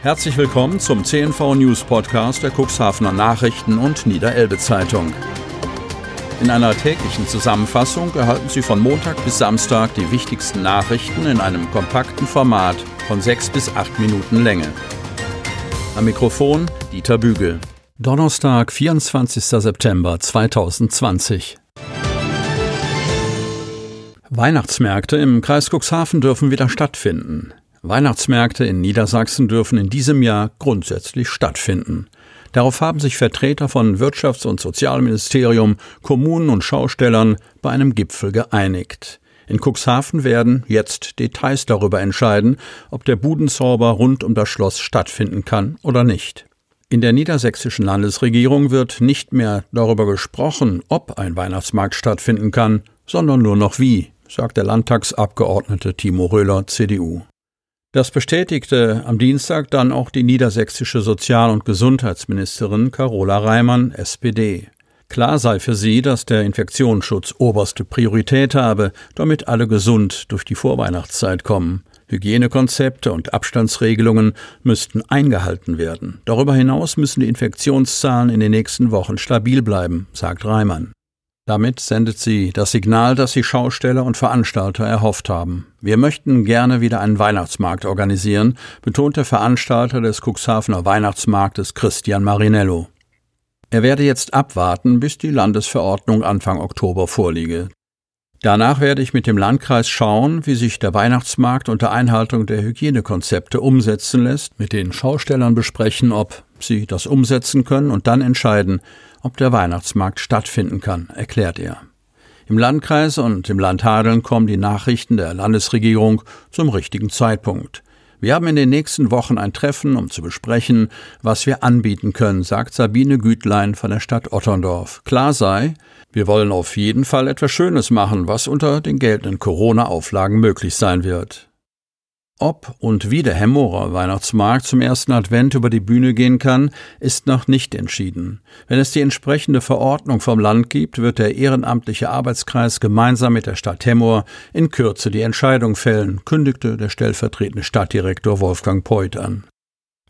Herzlich willkommen zum CNV News Podcast der Cuxhavener Nachrichten und Niederelbe Zeitung. In einer täglichen Zusammenfassung erhalten Sie von Montag bis Samstag die wichtigsten Nachrichten in einem kompakten Format von sechs bis acht Minuten Länge. Am Mikrofon Dieter Bügel. Donnerstag, 24. September 2020. Weihnachtsmärkte im Kreis Cuxhaven dürfen wieder stattfinden. Weihnachtsmärkte in Niedersachsen dürfen in diesem Jahr grundsätzlich stattfinden. Darauf haben sich Vertreter von Wirtschafts- und Sozialministerium, Kommunen und Schaustellern bei einem Gipfel geeinigt. In Cuxhaven werden jetzt Details darüber entscheiden, ob der Budenzauber rund um das Schloss stattfinden kann oder nicht. In der niedersächsischen Landesregierung wird nicht mehr darüber gesprochen, ob ein Weihnachtsmarkt stattfinden kann, sondern nur noch wie sagt der Landtagsabgeordnete Timo Röhler, CDU. Das bestätigte am Dienstag dann auch die niedersächsische Sozial- und Gesundheitsministerin Carola Reimann, SPD. Klar sei für sie, dass der Infektionsschutz oberste Priorität habe, damit alle gesund durch die Vorweihnachtszeit kommen. Hygienekonzepte und Abstandsregelungen müssten eingehalten werden. Darüber hinaus müssen die Infektionszahlen in den nächsten Wochen stabil bleiben, sagt Reimann. Damit sendet sie das Signal, das die Schausteller und Veranstalter erhofft haben. Wir möchten gerne wieder einen Weihnachtsmarkt organisieren, betont der Veranstalter des Cuxhavener Weihnachtsmarktes Christian Marinello. Er werde jetzt abwarten, bis die Landesverordnung Anfang Oktober vorliege. Danach werde ich mit dem Landkreis schauen, wie sich der Weihnachtsmarkt unter Einhaltung der Hygienekonzepte umsetzen lässt, mit den Schaustellern besprechen, ob sie das umsetzen können und dann entscheiden, ob der Weihnachtsmarkt stattfinden kann, erklärt er. Im Landkreis und im Land Hadeln kommen die Nachrichten der Landesregierung zum richtigen Zeitpunkt. Wir haben in den nächsten Wochen ein Treffen, um zu besprechen, was wir anbieten können, sagt Sabine Gütlein von der Stadt Otterndorf. Klar sei, wir wollen auf jeden Fall etwas Schönes machen, was unter den geltenden Corona-Auflagen möglich sein wird. Ob und wie der Hemmorer Weihnachtsmarkt zum ersten Advent über die Bühne gehen kann, ist noch nicht entschieden. Wenn es die entsprechende Verordnung vom Land gibt, wird der ehrenamtliche Arbeitskreis gemeinsam mit der Stadt Hemmoor in Kürze die Entscheidung fällen, kündigte der stellvertretende Stadtdirektor Wolfgang Poit an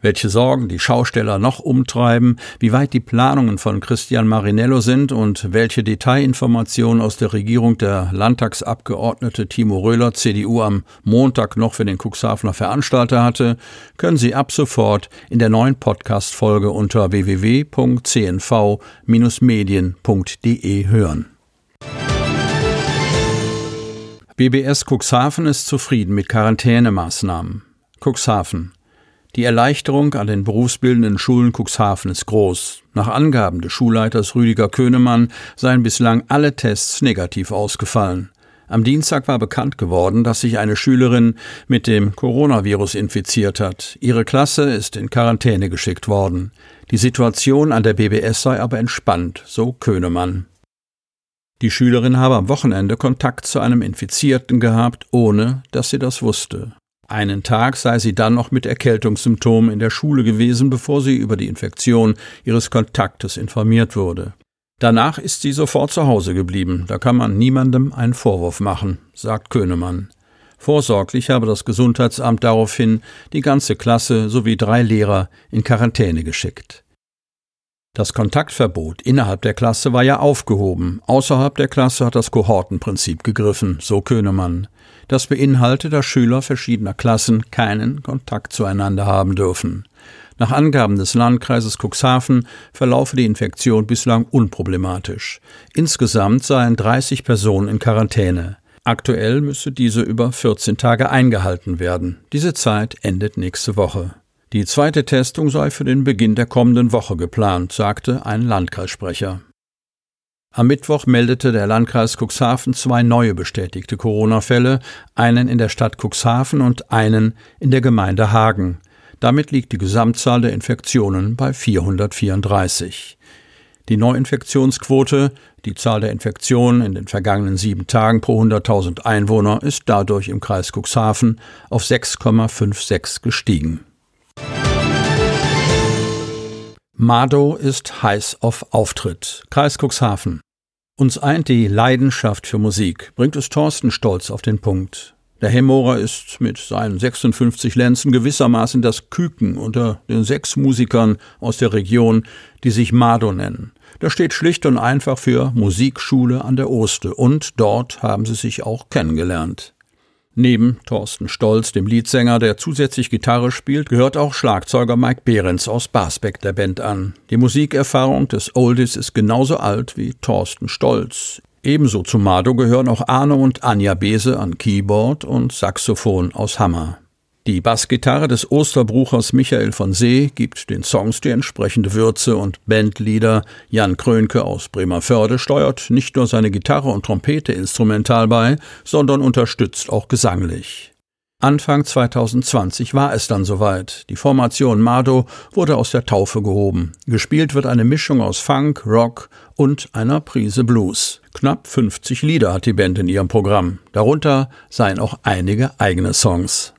welche Sorgen die Schausteller noch umtreiben, wie weit die Planungen von Christian Marinello sind und welche Detailinformationen aus der Regierung der Landtagsabgeordnete Timo Röhler CDU am Montag noch für den Cuxhavener Veranstalter hatte, können Sie ab sofort in der neuen Podcast-Folge unter www.cnv-medien.de hören. BBS Cuxhaven ist zufrieden mit Quarantänemaßnahmen. Cuxhaven die Erleichterung an den berufsbildenden Schulen Cuxhaven ist groß. Nach Angaben des Schulleiters Rüdiger Könemann seien bislang alle Tests negativ ausgefallen. Am Dienstag war bekannt geworden, dass sich eine Schülerin mit dem Coronavirus infiziert hat. Ihre Klasse ist in Quarantäne geschickt worden. Die Situation an der BBS sei aber entspannt, so Könemann. Die Schülerin habe am Wochenende Kontakt zu einem Infizierten gehabt, ohne dass sie das wusste. Einen Tag sei sie dann noch mit Erkältungssymptomen in der Schule gewesen, bevor sie über die Infektion ihres Kontaktes informiert wurde. Danach ist sie sofort zu Hause geblieben. Da kann man niemandem einen Vorwurf machen, sagt Könemann. Vorsorglich habe das Gesundheitsamt daraufhin die ganze Klasse sowie drei Lehrer in Quarantäne geschickt. Das Kontaktverbot innerhalb der Klasse war ja aufgehoben. Außerhalb der Klasse hat das Kohortenprinzip gegriffen, so Könemann. Das beinhaltet, dass Schüler verschiedener Klassen keinen Kontakt zueinander haben dürfen. Nach Angaben des Landkreises Cuxhaven verlaufe die Infektion bislang unproblematisch. Insgesamt seien 30 Personen in Quarantäne. Aktuell müsse diese über 14 Tage eingehalten werden. Diese Zeit endet nächste Woche. Die zweite Testung sei für den Beginn der kommenden Woche geplant, sagte ein Landkreissprecher. Am Mittwoch meldete der Landkreis Cuxhaven zwei neue bestätigte Corona-Fälle, einen in der Stadt Cuxhaven und einen in der Gemeinde Hagen. Damit liegt die Gesamtzahl der Infektionen bei 434. Die Neuinfektionsquote, die Zahl der Infektionen in den vergangenen sieben Tagen pro 100.000 Einwohner, ist dadurch im Kreis Cuxhaven auf 6,56 gestiegen. Mado ist heiß auf Auftritt. Kreis Cuxhaven. Uns eint die Leidenschaft für Musik, bringt es Thorsten Stolz auf den Punkt. Der Hemmorer ist mit seinen 56 Lenzen gewissermaßen das Küken unter den sechs Musikern aus der Region, die sich Mado nennen. Das steht schlicht und einfach für Musikschule an der Oste und dort haben sie sich auch kennengelernt. Neben Thorsten Stolz, dem Leadsänger, der zusätzlich Gitarre spielt, gehört auch Schlagzeuger Mike Behrens aus Basbeck der Band an. Die Musikerfahrung des Oldies ist genauso alt wie Thorsten Stolz. Ebenso zu Mado gehören auch Arne und Anja Bese an Keyboard und Saxophon aus Hammer. Die Bassgitarre des Osterbruchers Michael von See gibt den Songs die entsprechende Würze und Bandleader Jan Krönke aus Bremerförde steuert nicht nur seine Gitarre und Trompete instrumental bei, sondern unterstützt auch gesanglich. Anfang 2020 war es dann soweit. Die Formation Mado wurde aus der Taufe gehoben. Gespielt wird eine Mischung aus Funk, Rock und einer Prise Blues. Knapp 50 Lieder hat die Band in ihrem Programm. Darunter seien auch einige eigene Songs.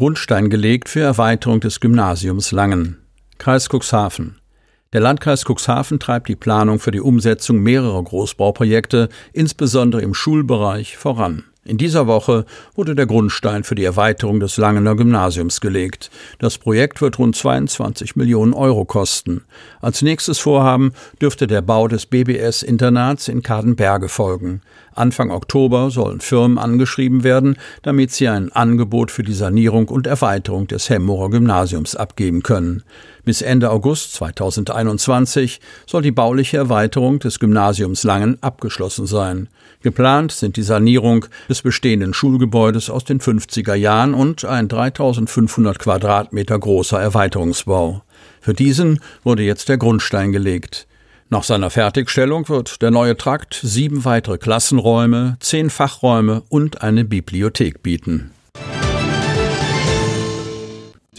Grundstein gelegt für Erweiterung des Gymnasiums Langen. Kreis Cuxhaven. Der Landkreis Cuxhaven treibt die Planung für die Umsetzung mehrerer Großbauprojekte, insbesondere im Schulbereich, voran. In dieser Woche wurde der Grundstein für die Erweiterung des Langener Gymnasiums gelegt. Das Projekt wird rund 22 Millionen Euro kosten. Als nächstes Vorhaben dürfte der Bau des BBS-Internats in Kadenberge folgen. Anfang Oktober sollen Firmen angeschrieben werden, damit sie ein Angebot für die Sanierung und Erweiterung des Hemmorer Gymnasiums abgeben können. Bis Ende August 2021 soll die bauliche Erweiterung des Gymnasiums Langen abgeschlossen sein. Geplant sind die Sanierung des bestehenden Schulgebäudes aus den 50er Jahren und ein 3500 Quadratmeter großer Erweiterungsbau. Für diesen wurde jetzt der Grundstein gelegt. Nach seiner Fertigstellung wird der neue Trakt sieben weitere Klassenräume, zehn Fachräume und eine Bibliothek bieten.